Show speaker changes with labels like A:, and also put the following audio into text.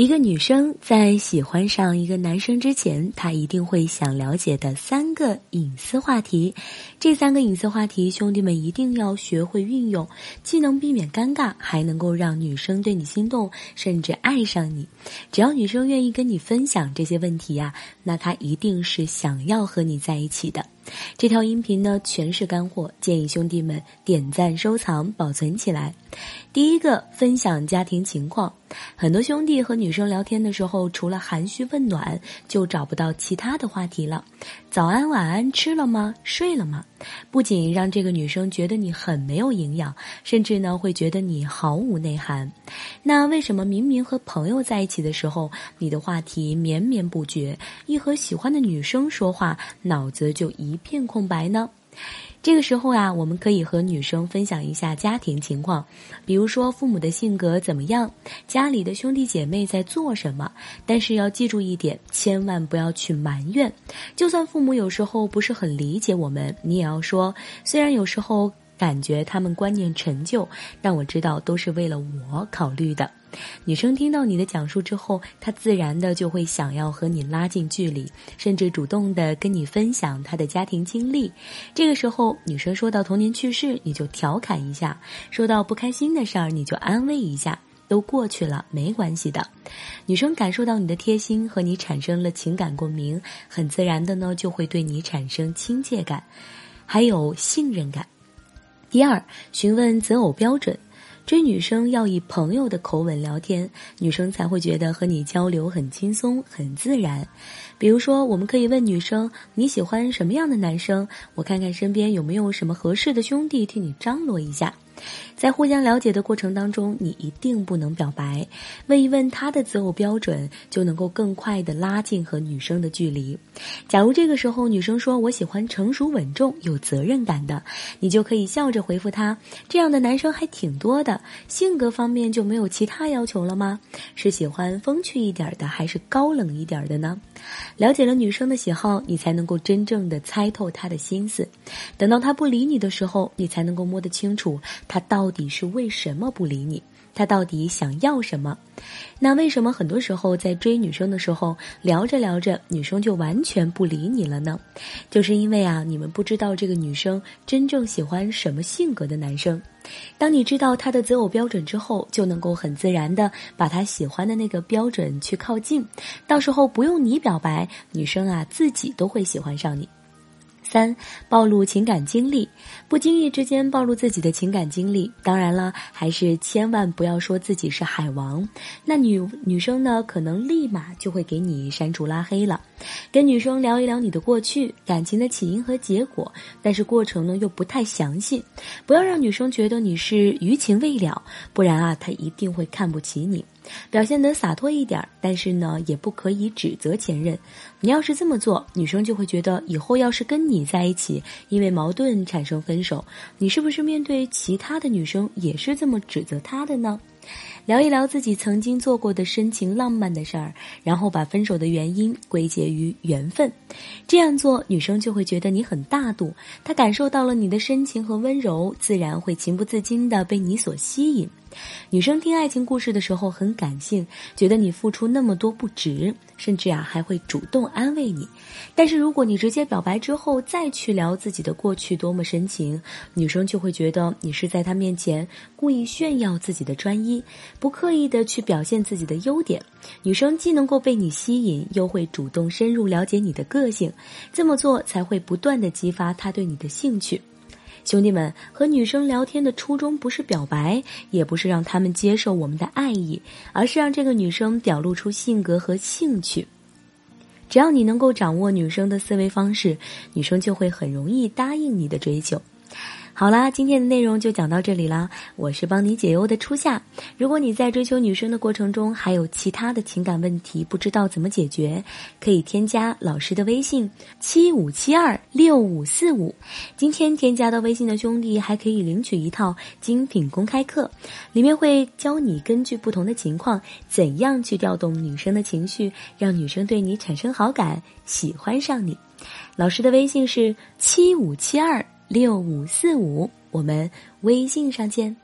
A: 一个女生在喜欢上一个男生之前，她一定会想了解的三个隐私话题。这三个隐私话题，兄弟们一定要学会运用，既能避免尴尬，还能够让女生对你心动，甚至爱上你。只要女生愿意跟你分享这些问题呀，那她一定是想要和你在一起的。这条音频呢，全是干货，建议兄弟们点赞、收藏、保存起来。第一个，分享家庭情况。很多兄弟和女生聊天的时候，除了寒暄问暖，就找不到其他的话题了。早安、晚安，吃了吗？睡了吗？不仅让这个女生觉得你很没有营养，甚至呢会觉得你毫无内涵。那为什么明明和朋友在一起的时候，你的话题绵绵不绝，一和喜欢的女生说话，脑子就一片空白呢？这个时候啊，我们可以和女生分享一下家庭情况，比如说父母的性格怎么样，家里的兄弟姐妹在做什么。但是要记住一点，千万不要去埋怨。就算父母有时候不是很理解我们，你也要说，虽然有时候。感觉他们观念陈旧，让我知道都是为了我考虑的。女生听到你的讲述之后，她自然的就会想要和你拉近距离，甚至主动的跟你分享她的家庭经历。这个时候，女生说到童年趣事，你就调侃一下；说到不开心的事儿，你就安慰一下，都过去了，没关系的。女生感受到你的贴心，和你产生了情感共鸣，很自然的呢，就会对你产生亲切感，还有信任感。第二，询问择偶标准，追女生要以朋友的口吻聊天，女生才会觉得和你交流很轻松、很自然。比如说，我们可以问女生你喜欢什么样的男生，我看看身边有没有什么合适的兄弟替你张罗一下。在互相了解的过程当中，你一定不能表白，问一问他的择偶标准，就能够更快的拉近和女生的距离。假如这个时候女生说我喜欢成熟稳重、有责任感的，你就可以笑着回复她：这样的男生还挺多的。性格方面就没有其他要求了吗？是喜欢风趣一点的，还是高冷一点的呢？了解了女生的喜好，你才能够真正的猜透她的心思。等到她不理你的时候，你才能够摸得清楚。他到底是为什么不理你？他到底想要什么？那为什么很多时候在追女生的时候，聊着聊着，女生就完全不理你了呢？就是因为啊，你们不知道这个女生真正喜欢什么性格的男生。当你知道她的择偶标准之后，就能够很自然的把她喜欢的那个标准去靠近，到时候不用你表白，女生啊自己都会喜欢上你。三，暴露情感经历，不经意之间暴露自己的情感经历。当然了，还是千万不要说自己是海王，那女女生呢，可能立马就会给你删除拉黑了。跟女生聊一聊你的过去、感情的起因和结果，但是过程呢又不太详细，不要让女生觉得你是余情未了，不然啊，她一定会看不起你。表现得洒脱一点，但是呢，也不可以指责前任。你要是这么做，女生就会觉得以后要是跟你在一起，因为矛盾产生分手，你是不是面对其他的女生也是这么指责她的呢？聊一聊自己曾经做过的深情浪漫的事儿，然后把分手的原因归结于缘分。这样做，女生就会觉得你很大度，她感受到了你的深情和温柔，自然会情不自禁地被你所吸引。女生听爱情故事的时候很感性，觉得你付出那么多不值，甚至啊还会主动安慰你。但是如果你直接表白之后再去聊自己的过去多么深情，女生就会觉得你是在她面前故意炫耀自己的专一，不刻意的去表现自己的优点。女生既能够被你吸引，又会主动深入了解你的个性，这么做才会不断的激发她对你的兴趣。兄弟们和女生聊天的初衷不是表白，也不是让他们接受我们的爱意，而是让这个女生表露出性格和兴趣。只要你能够掌握女生的思维方式，女生就会很容易答应你的追求。好啦，今天的内容就讲到这里啦。我是帮你解忧的初夏。如果你在追求女生的过程中还有其他的情感问题，不知道怎么解决，可以添加老师的微信七五七二六五四五。今天添加到微信的兄弟还可以领取一套精品公开课，里面会教你根据不同的情况，怎样去调动女生的情绪，让女生对你产生好感，喜欢上你。老师的微信是七五七二。六五四五，我们微信上见。